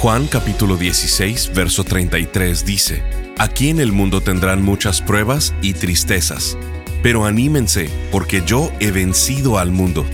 Juan capítulo 16, verso 33 dice, Aquí en el mundo tendrán muchas pruebas y tristezas, pero anímense, porque yo he vencido al mundo.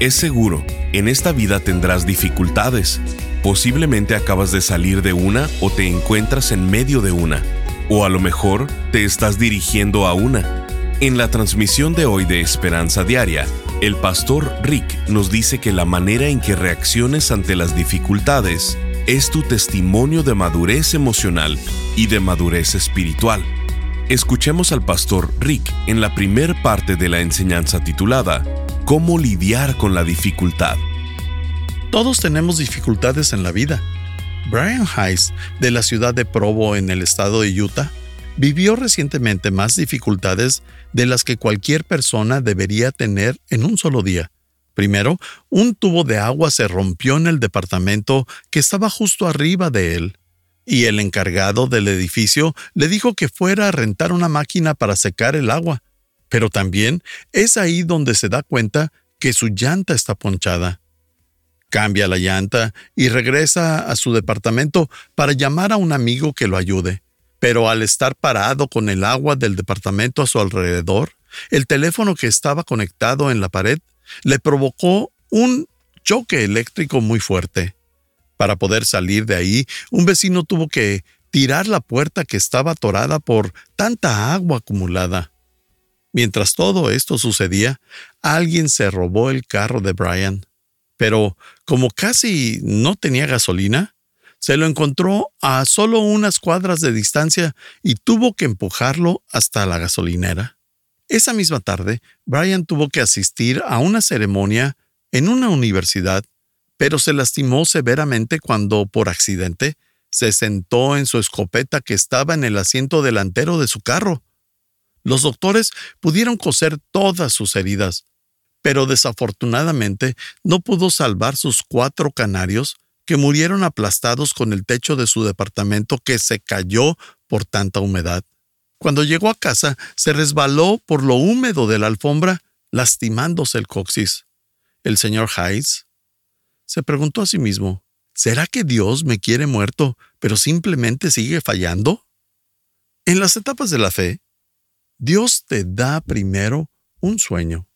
Es seguro, en esta vida tendrás dificultades. Posiblemente acabas de salir de una o te encuentras en medio de una, o a lo mejor te estás dirigiendo a una. En la transmisión de hoy de Esperanza Diaria, el pastor Rick nos dice que la manera en que reacciones ante las dificultades es tu testimonio de madurez emocional y de madurez espiritual. Escuchemos al pastor Rick en la primer parte de la enseñanza titulada Cómo lidiar con la dificultad. Todos tenemos dificultades en la vida. Brian Hayes, de la ciudad de Provo en el estado de Utah, vivió recientemente más dificultades de las que cualquier persona debería tener en un solo día. Primero, un tubo de agua se rompió en el departamento que estaba justo arriba de él, y el encargado del edificio le dijo que fuera a rentar una máquina para secar el agua. Pero también es ahí donde se da cuenta que su llanta está ponchada. Cambia la llanta y regresa a su departamento para llamar a un amigo que lo ayude. Pero al estar parado con el agua del departamento a su alrededor, el teléfono que estaba conectado en la pared le provocó un choque eléctrico muy fuerte. Para poder salir de ahí, un vecino tuvo que tirar la puerta que estaba atorada por tanta agua acumulada. Mientras todo esto sucedía, alguien se robó el carro de Brian. Pero como casi no tenía gasolina, se lo encontró a solo unas cuadras de distancia y tuvo que empujarlo hasta la gasolinera. Esa misma tarde, Brian tuvo que asistir a una ceremonia en una universidad, pero se lastimó severamente cuando, por accidente, se sentó en su escopeta que estaba en el asiento delantero de su carro. Los doctores pudieron coser todas sus heridas, pero desafortunadamente no pudo salvar sus cuatro canarios que murieron aplastados con el techo de su departamento que se cayó por tanta humedad. Cuando llegó a casa, se resbaló por lo húmedo de la alfombra, lastimándose el coxis. El señor Hayes se preguntó a sí mismo, ¿será que Dios me quiere muerto, pero simplemente sigue fallando? En las etapas de la fe, Dios te da primero un sueño,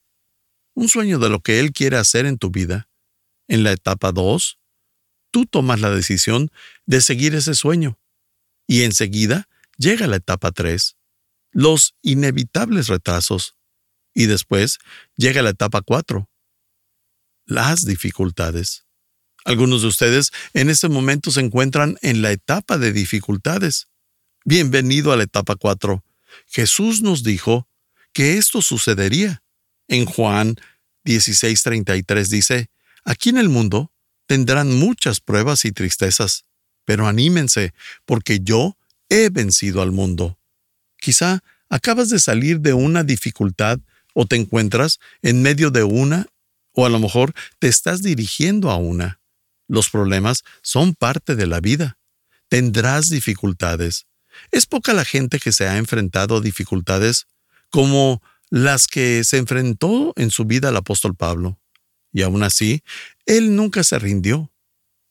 un sueño de lo que Él quiere hacer en tu vida. En la etapa 2, tú tomas la decisión de seguir ese sueño. Y enseguida llega la etapa 3, los inevitables retrasos. Y después llega la etapa 4, las dificultades. Algunos de ustedes en este momento se encuentran en la etapa de dificultades. Bienvenido a la etapa 4. Jesús nos dijo que esto sucedería. En Juan 16:33 dice, Aquí en el mundo tendrán muchas pruebas y tristezas, pero anímense, porque yo he vencido al mundo. Quizá acabas de salir de una dificultad o te encuentras en medio de una o a lo mejor te estás dirigiendo a una. Los problemas son parte de la vida. Tendrás dificultades. Es poca la gente que se ha enfrentado a dificultades como las que se enfrentó en su vida el apóstol Pablo. Y aún así, él nunca se rindió.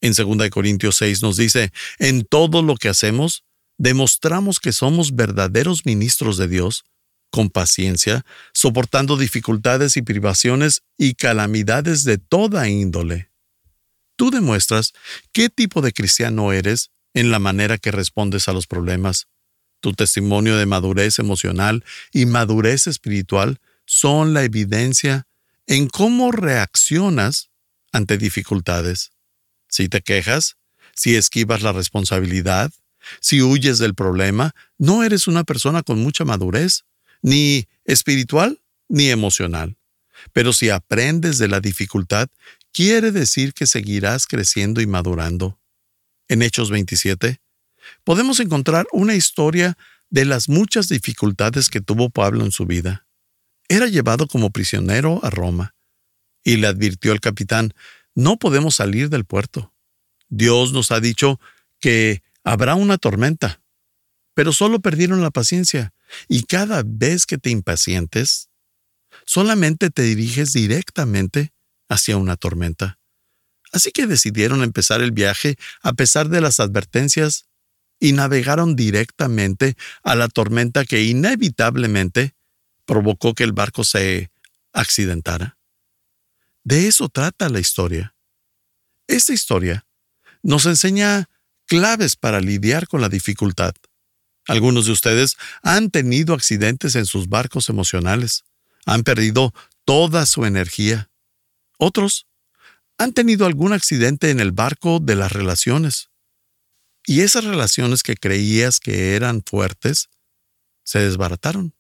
En 2 Corintios 6 nos dice, en todo lo que hacemos, demostramos que somos verdaderos ministros de Dios, con paciencia, soportando dificultades y privaciones y calamidades de toda índole. Tú demuestras qué tipo de cristiano eres en la manera que respondes a los problemas. Tu testimonio de madurez emocional y madurez espiritual son la evidencia en cómo reaccionas ante dificultades. Si te quejas, si esquivas la responsabilidad, si huyes del problema, no eres una persona con mucha madurez, ni espiritual ni emocional. Pero si aprendes de la dificultad, quiere decir que seguirás creciendo y madurando. en Hechos 27, podemos encontrar una historia de las muchas dificultades que tuvo Pablo en su vida. Era llevado como prisionero a Roma y le advirtió al capitán, no podemos salir del puerto. Dios nos ha dicho que habrá una tormenta, pero solo perdieron la paciencia y cada vez que te impacientes, solamente te diriges directamente hacia una tormenta. Así que decidieron empezar el viaje a pesar de las advertencias y navegaron directamente a la tormenta que inevitablemente provocó que el barco se accidentara. De eso trata la historia. Esta historia nos enseña claves para lidiar con la dificultad. Algunos de ustedes han tenido accidentes en sus barcos emocionales, han perdido toda su energía. Otros han tenido algún accidente en el barco de las relaciones. Y esas relaciones que creías que eran fuertes se desbarataron.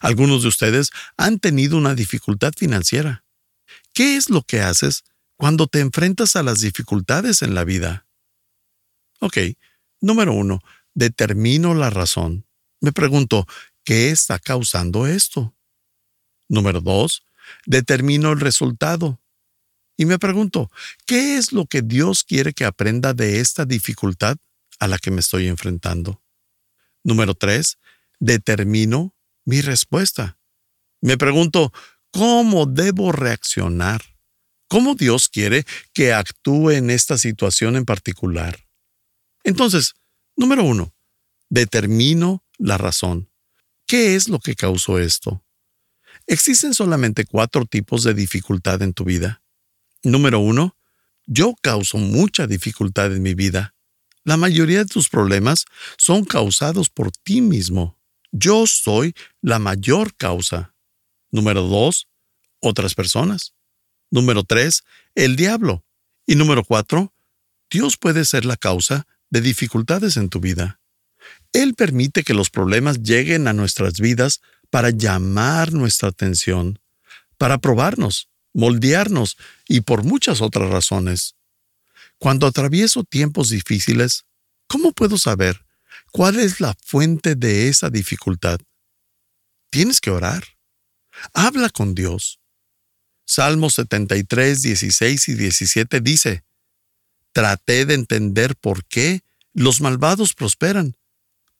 Algunos de ustedes han tenido una dificultad financiera. ¿Qué es lo que haces cuando te enfrentas a las dificultades en la vida? Ok, número uno, determino la razón. Me pregunto, ¿qué está causando esto? Número dos, determino el resultado. Y me pregunto, ¿qué es lo que Dios quiere que aprenda de esta dificultad a la que me estoy enfrentando? Número tres, determino mi respuesta. Me pregunto, ¿cómo debo reaccionar? ¿Cómo Dios quiere que actúe en esta situación en particular? Entonces, número uno, determino la razón. ¿Qué es lo que causó esto? Existen solamente cuatro tipos de dificultad en tu vida. Número uno, yo causo mucha dificultad en mi vida. La mayoría de tus problemas son causados por ti mismo. Yo soy la mayor causa. Número dos, otras personas. Número tres, el diablo. Y número cuatro, Dios puede ser la causa de dificultades en tu vida. Él permite que los problemas lleguen a nuestras vidas para llamar nuestra atención, para probarnos, moldearnos y por muchas otras razones. Cuando atravieso tiempos difíciles, ¿cómo puedo saber cuál es la fuente de esa dificultad? Tienes que orar. Habla con Dios. Salmos 73, 16 y 17 dice, Traté de entender por qué los malvados prosperan,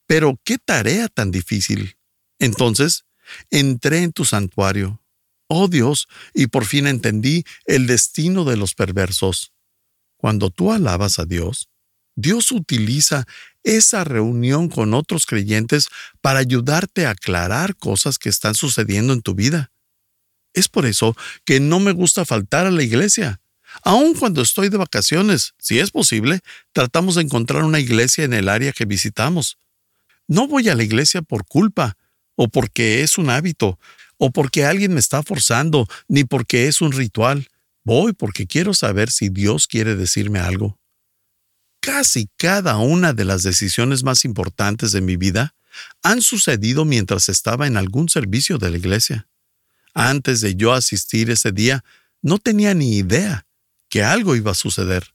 pero qué tarea tan difícil. Entonces, entré en tu santuario oh Dios, y por fin entendí el destino de los perversos. Cuando tú alabas a Dios, Dios utiliza esa reunión con otros creyentes para ayudarte a aclarar cosas que están sucediendo en tu vida. Es por eso que no me gusta faltar a la iglesia. Aun cuando estoy de vacaciones, si es posible, tratamos de encontrar una iglesia en el área que visitamos. No voy a la iglesia por culpa o porque es un hábito, o porque alguien me está forzando, ni porque es un ritual. Voy porque quiero saber si Dios quiere decirme algo. Casi cada una de las decisiones más importantes de mi vida han sucedido mientras estaba en algún servicio de la iglesia. Antes de yo asistir ese día, no tenía ni idea que algo iba a suceder.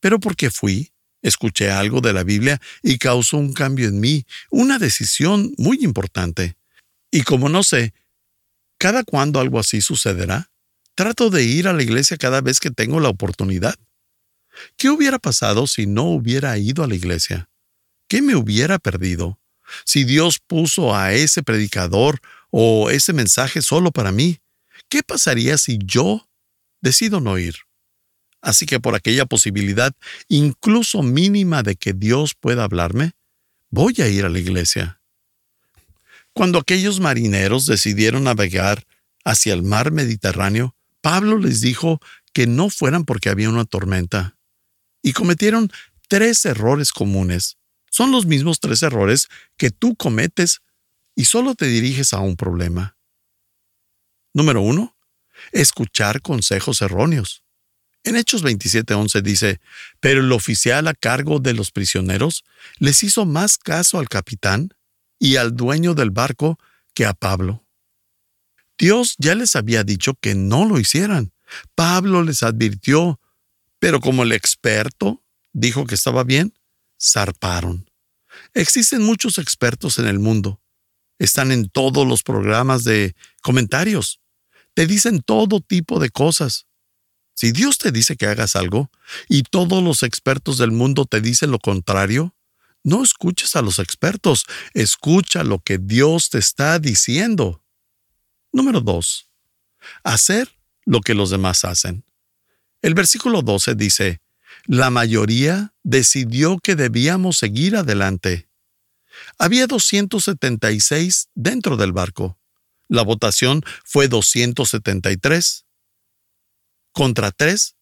Pero porque fui, escuché algo de la Biblia y causó un cambio en mí, una decisión muy importante. Y como no sé ¿Cada cuándo algo así sucederá? Trato de ir a la iglesia cada vez que tengo la oportunidad. ¿Qué hubiera pasado si no hubiera ido a la iglesia? ¿Qué me hubiera perdido? Si Dios puso a ese predicador o ese mensaje solo para mí, ¿qué pasaría si yo decido no ir? Así que por aquella posibilidad, incluso mínima de que Dios pueda hablarme, voy a ir a la iglesia. Cuando aquellos marineros decidieron navegar hacia el mar Mediterráneo, Pablo les dijo que no fueran porque había una tormenta. Y cometieron tres errores comunes. Son los mismos tres errores que tú cometes y solo te diriges a un problema. Número uno, escuchar consejos erróneos. En Hechos 27:11 dice, pero el oficial a cargo de los prisioneros les hizo más caso al capitán y al dueño del barco que a Pablo. Dios ya les había dicho que no lo hicieran. Pablo les advirtió, pero como el experto dijo que estaba bien, zarparon. Existen muchos expertos en el mundo. Están en todos los programas de comentarios. Te dicen todo tipo de cosas. Si Dios te dice que hagas algo y todos los expertos del mundo te dicen lo contrario, no escuches a los expertos, escucha lo que Dios te está diciendo. Número 2. Hacer lo que los demás hacen. El versículo 12 dice, la mayoría decidió que debíamos seguir adelante. Había 276 dentro del barco. La votación fue 273 contra 3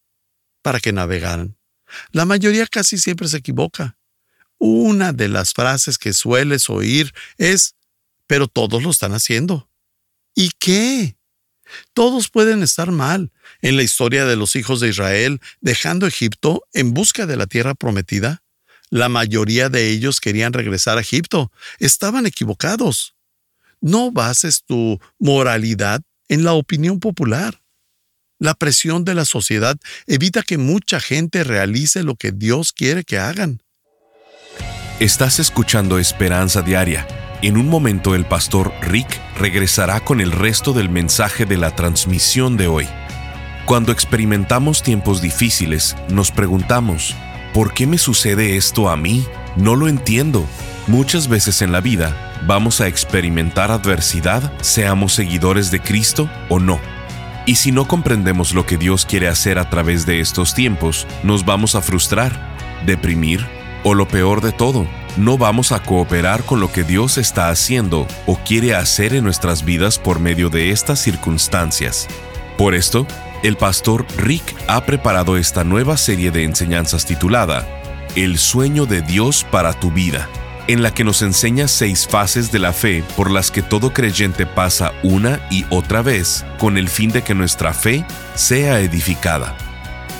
para que navegaran. La mayoría casi siempre se equivoca. Una de las frases que sueles oír es, pero todos lo están haciendo. ¿Y qué? Todos pueden estar mal. En la historia de los hijos de Israel, dejando Egipto en busca de la tierra prometida, la mayoría de ellos querían regresar a Egipto. Estaban equivocados. No bases tu moralidad en la opinión popular. La presión de la sociedad evita que mucha gente realice lo que Dios quiere que hagan. Estás escuchando Esperanza Diaria. En un momento el pastor Rick regresará con el resto del mensaje de la transmisión de hoy. Cuando experimentamos tiempos difíciles, nos preguntamos, ¿por qué me sucede esto a mí? No lo entiendo. Muchas veces en la vida vamos a experimentar adversidad, seamos seguidores de Cristo o no. Y si no comprendemos lo que Dios quiere hacer a través de estos tiempos, nos vamos a frustrar, deprimir o lo peor de todo, no vamos a cooperar con lo que Dios está haciendo o quiere hacer en nuestras vidas por medio de estas circunstancias. Por esto, el pastor Rick ha preparado esta nueva serie de enseñanzas titulada El sueño de Dios para tu vida, en la que nos enseña seis fases de la fe por las que todo creyente pasa una y otra vez con el fin de que nuestra fe sea edificada.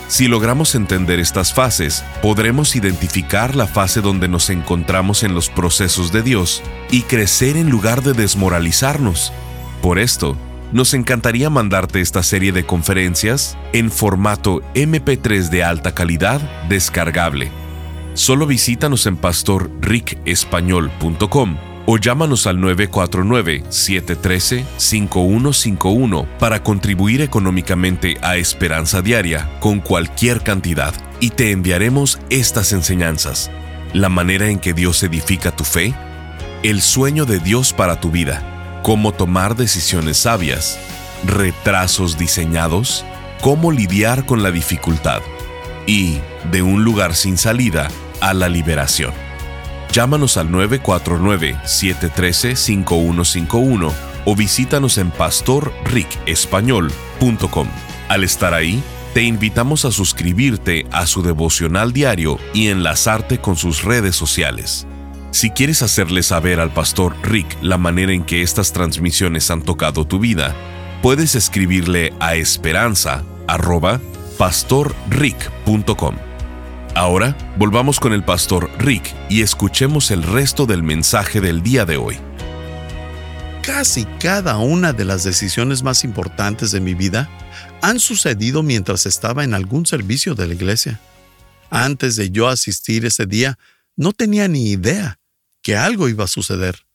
Si logramos entender estas fases, podremos identificar la fase donde nos encontramos en los procesos de Dios y crecer en lugar de desmoralizarnos. Por esto, nos encantaría mandarte esta serie de conferencias en formato MP3 de alta calidad descargable. Solo visítanos en pastorricespañol.com o llámanos al 949-713-5151 para contribuir económicamente a Esperanza Diaria con cualquier cantidad y te enviaremos estas enseñanzas. La manera en que Dios edifica tu fe, el sueño de Dios para tu vida, cómo tomar decisiones sabias, retrasos diseñados, cómo lidiar con la dificultad y, de un lugar sin salida, a la liberación. Llámanos al 949-713-5151 o visítanos en pastorricespañol.com. Al estar ahí, te invitamos a suscribirte a su devocional diario y enlazarte con sus redes sociales. Si quieres hacerle saber al pastor Rick la manera en que estas transmisiones han tocado tu vida, puedes escribirle a esperanza@pastorrick.com. Ahora, volvamos con el pastor Rick y escuchemos el resto del mensaje del día de hoy. Casi cada una de las decisiones más importantes de mi vida han sucedido mientras estaba en algún servicio de la iglesia. Antes de yo asistir ese día, no tenía ni idea que algo iba a suceder.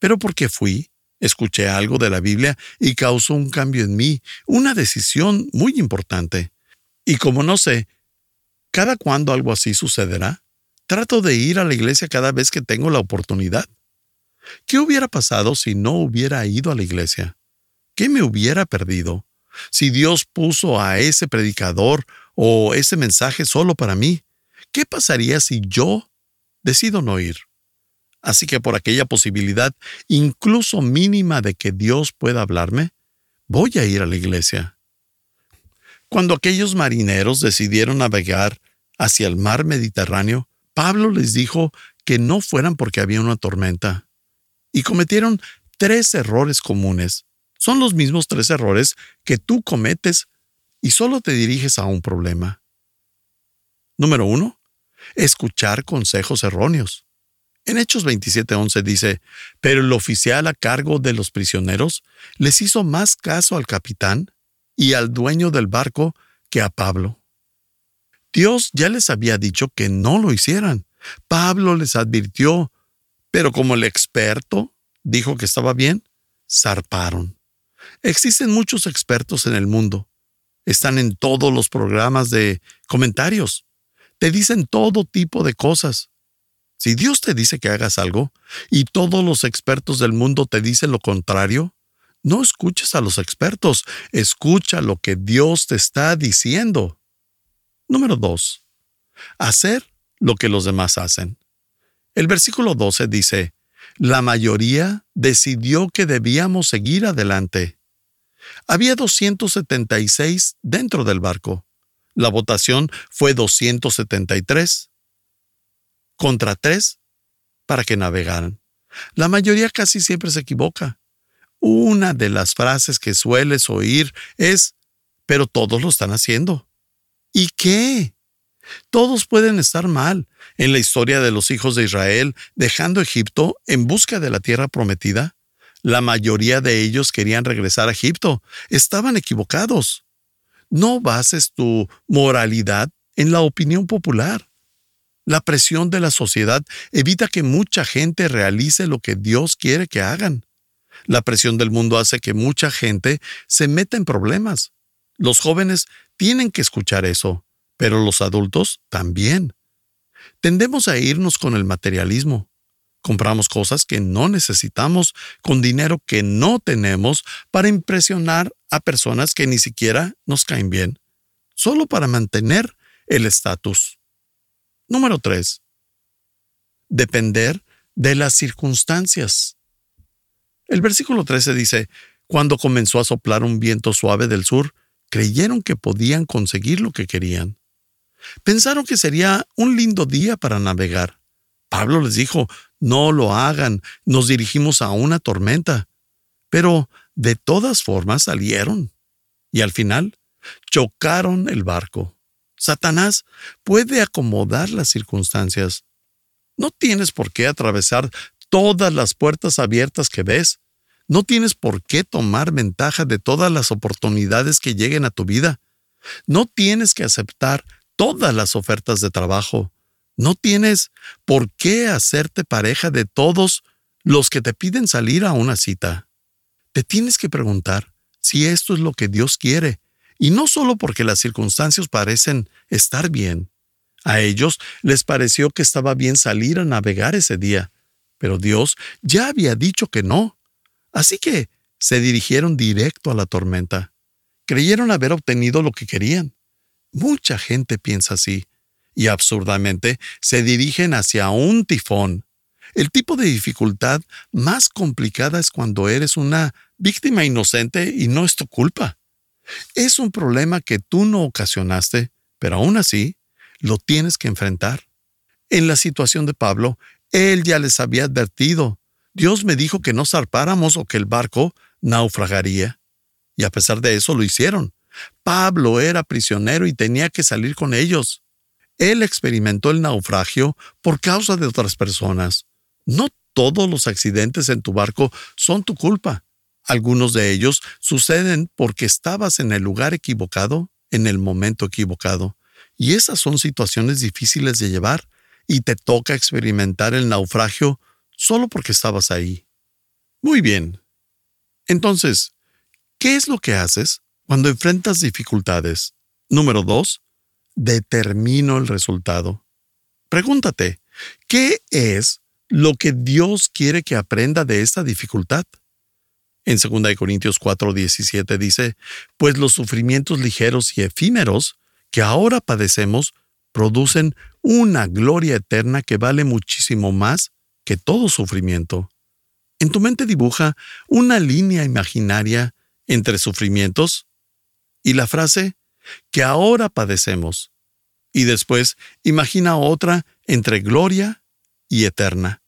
Pero porque fui, escuché algo de la Biblia y causó un cambio en mí, una decisión muy importante. Y como no sé ¿Cada cuándo algo así sucederá? Trato de ir a la iglesia cada vez que tengo la oportunidad. ¿Qué hubiera pasado si no hubiera ido a la iglesia? ¿Qué me hubiera perdido? Si Dios puso a ese predicador o ese mensaje solo para mí, ¿qué pasaría si yo decido no ir? Así que por aquella posibilidad, incluso mínima de que Dios pueda hablarme, voy a ir a la iglesia. Cuando aquellos marineros decidieron navegar hacia el mar Mediterráneo, Pablo les dijo que no fueran porque había una tormenta. Y cometieron tres errores comunes. Son los mismos tres errores que tú cometes y solo te diriges a un problema. Número uno, escuchar consejos erróneos. En Hechos 27:11 dice, pero el oficial a cargo de los prisioneros les hizo más caso al capitán y al dueño del barco que a Pablo. Dios ya les había dicho que no lo hicieran. Pablo les advirtió, pero como el experto dijo que estaba bien, zarparon. Existen muchos expertos en el mundo. Están en todos los programas de comentarios. Te dicen todo tipo de cosas. Si Dios te dice que hagas algo y todos los expertos del mundo te dicen lo contrario, no escuches a los expertos, escucha lo que Dios te está diciendo. Número 2. Hacer lo que los demás hacen. El versículo 12 dice, la mayoría decidió que debíamos seguir adelante. Había 276 dentro del barco. La votación fue 273 contra 3 para que navegaran. La mayoría casi siempre se equivoca. Una de las frases que sueles oír es, pero todos lo están haciendo. ¿Y qué? Todos pueden estar mal. En la historia de los hijos de Israel, dejando Egipto en busca de la tierra prometida, la mayoría de ellos querían regresar a Egipto. Estaban equivocados. No bases tu moralidad en la opinión popular. La presión de la sociedad evita que mucha gente realice lo que Dios quiere que hagan. La presión del mundo hace que mucha gente se meta en problemas. Los jóvenes tienen que escuchar eso pero los adultos también. Tendemos a irnos con el materialismo. Compramos cosas que no necesitamos con dinero que no tenemos para impresionar a personas que ni siquiera nos caen bien, solo para mantener el estatus. Número 3. Depender de las circunstancias. El versículo 13 dice, Cuando comenzó a soplar un viento suave del sur, creyeron que podían conseguir lo que querían. Pensaron que sería un lindo día para navegar. Pablo les dijo, no lo hagan, nos dirigimos a una tormenta. Pero de todas formas salieron. Y al final, chocaron el barco. Satanás puede acomodar las circunstancias. No tienes por qué atravesar todas las puertas abiertas que ves. No tienes por qué tomar ventaja de todas las oportunidades que lleguen a tu vida. No tienes que aceptar todas las ofertas de trabajo. No tienes por qué hacerte pareja de todos los que te piden salir a una cita. Te tienes que preguntar si esto es lo que Dios quiere, y no solo porque las circunstancias parecen estar bien. A ellos les pareció que estaba bien salir a navegar ese día, pero Dios ya había dicho que no. Así que se dirigieron directo a la tormenta. Creyeron haber obtenido lo que querían. Mucha gente piensa así y absurdamente se dirigen hacia un tifón. El tipo de dificultad más complicada es cuando eres una víctima inocente y no es tu culpa. Es un problema que tú no ocasionaste, pero aún así lo tienes que enfrentar. En la situación de Pablo, él ya les había advertido. Dios me dijo que no zarpáramos o que el barco naufragaría. Y a pesar de eso lo hicieron. Pablo era prisionero y tenía que salir con ellos. Él experimentó el naufragio por causa de otras personas. No todos los accidentes en tu barco son tu culpa. Algunos de ellos suceden porque estabas en el lugar equivocado, en el momento equivocado. Y esas son situaciones difíciles de llevar y te toca experimentar el naufragio solo porque estabas ahí. Muy bien. Entonces, ¿qué es lo que haces cuando enfrentas dificultades, número dos, determino el resultado. Pregúntate, ¿qué es lo que Dios quiere que aprenda de esta dificultad? En 2 Corintios 4:17 dice, pues los sufrimientos ligeros y efímeros que ahora padecemos producen una gloria eterna que vale muchísimo más que todo sufrimiento. En tu mente dibuja una línea imaginaria entre sufrimientos y la frase que ahora padecemos. Y después imagina otra entre gloria y eterna.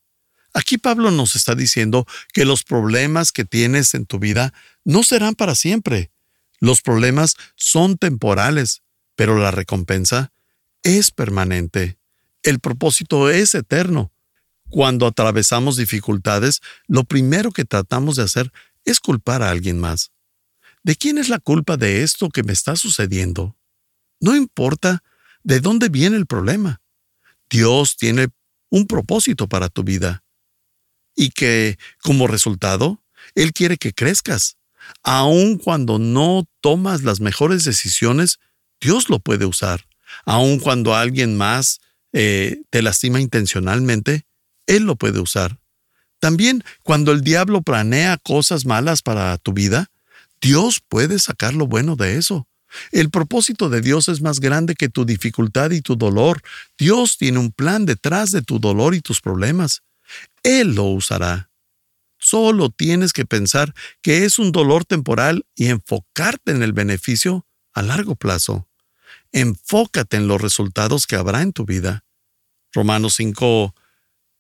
Aquí Pablo nos está diciendo que los problemas que tienes en tu vida no serán para siempre. Los problemas son temporales, pero la recompensa es permanente. El propósito es eterno. Cuando atravesamos dificultades, lo primero que tratamos de hacer es culpar a alguien más. ¿De quién es la culpa de esto que me está sucediendo? No importa de dónde viene el problema. Dios tiene un propósito para tu vida y que, como resultado, Él quiere que crezcas. Aun cuando no tomas las mejores decisiones, Dios lo puede usar. Aun cuando alguien más eh, te lastima intencionalmente, Él lo puede usar. También cuando el diablo planea cosas malas para tu vida, Dios puede sacar lo bueno de eso. El propósito de Dios es más grande que tu dificultad y tu dolor. Dios tiene un plan detrás de tu dolor y tus problemas. Él lo usará. Solo tienes que pensar que es un dolor temporal y enfocarte en el beneficio a largo plazo. Enfócate en los resultados que habrá en tu vida. Romanos 5,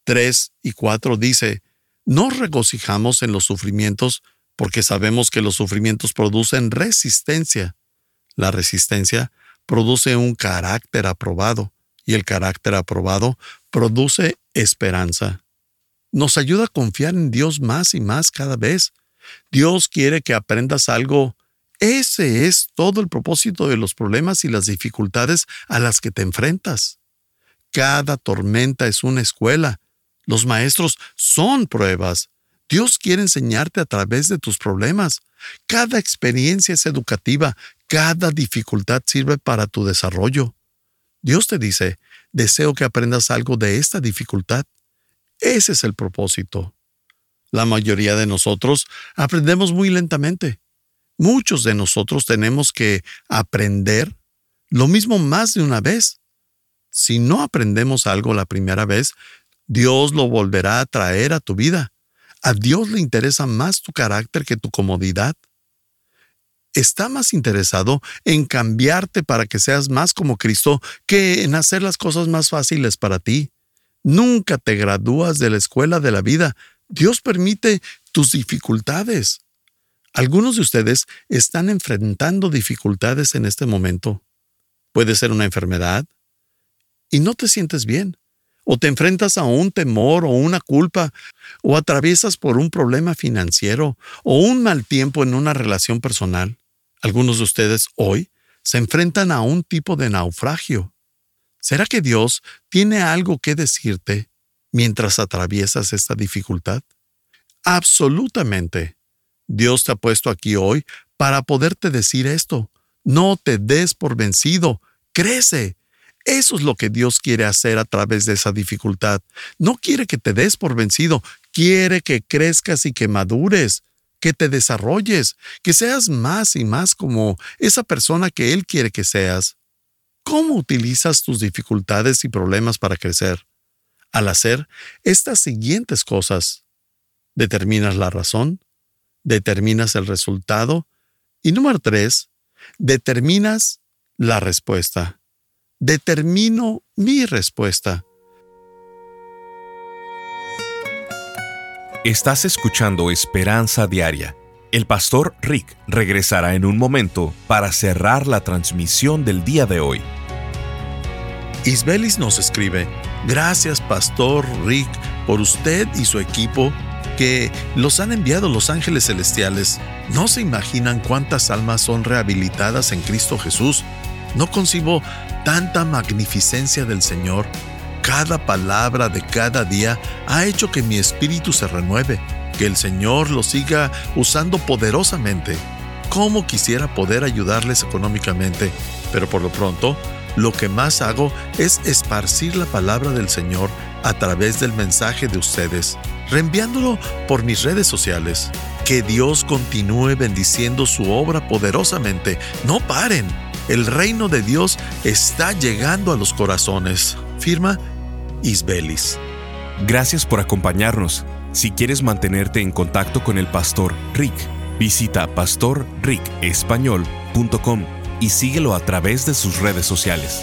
3 y 4 dice, nos regocijamos en los sufrimientos porque sabemos que los sufrimientos producen resistencia. La resistencia produce un carácter aprobado y el carácter aprobado produce esperanza. Nos ayuda a confiar en Dios más y más cada vez. Dios quiere que aprendas algo. Ese es todo el propósito de los problemas y las dificultades a las que te enfrentas. Cada tormenta es una escuela los maestros son pruebas. Dios quiere enseñarte a través de tus problemas. Cada experiencia es educativa, cada dificultad sirve para tu desarrollo. Dios te dice, deseo que aprendas algo de esta dificultad. Ese es el propósito. La mayoría de nosotros aprendemos muy lentamente. Muchos de nosotros tenemos que aprender lo mismo más de una vez. Si no aprendemos algo la primera vez, Dios lo volverá a traer a tu vida. A Dios le interesa más tu carácter que tu comodidad. Está más interesado en cambiarte para que seas más como Cristo que en hacer las cosas más fáciles para ti. Nunca te gradúas de la escuela de la vida. Dios permite tus dificultades. Algunos de ustedes están enfrentando dificultades en este momento. Puede ser una enfermedad y no te sientes bien o te enfrentas a un temor o una culpa, o atraviesas por un problema financiero o un mal tiempo en una relación personal. Algunos de ustedes hoy se enfrentan a un tipo de naufragio. ¿Será que Dios tiene algo que decirte mientras atraviesas esta dificultad? Absolutamente. Dios te ha puesto aquí hoy para poderte decir esto. No te des por vencido. Crece eso es lo que Dios quiere hacer a través de esa dificultad. No quiere que te des por vencido, quiere que crezcas y que madures, que te desarrolles, que seas más y más como esa persona que Él quiere que seas. ¿Cómo utilizas tus dificultades y problemas para crecer? Al hacer estas siguientes cosas, determinas la razón, determinas el resultado y número tres, determinas la respuesta determino mi respuesta. Estás escuchando Esperanza Diaria. El pastor Rick regresará en un momento para cerrar la transmisión del día de hoy. Isbelis nos escribe, gracias pastor Rick por usted y su equipo que los han enviado los ángeles celestiales. No se imaginan cuántas almas son rehabilitadas en Cristo Jesús. No concibo tanta magnificencia del Señor, cada palabra de cada día ha hecho que mi espíritu se renueve, que el Señor lo siga usando poderosamente. Cómo quisiera poder ayudarles económicamente, pero por lo pronto, lo que más hago es esparcir la palabra del Señor a través del mensaje de ustedes, reenviándolo por mis redes sociales. Que Dios continúe bendiciendo su obra poderosamente. No paren. El reino de Dios está llegando a los corazones. Firma Isbelis. Gracias por acompañarnos. Si quieres mantenerte en contacto con el pastor Rick, visita pastorricespañol.com y síguelo a través de sus redes sociales.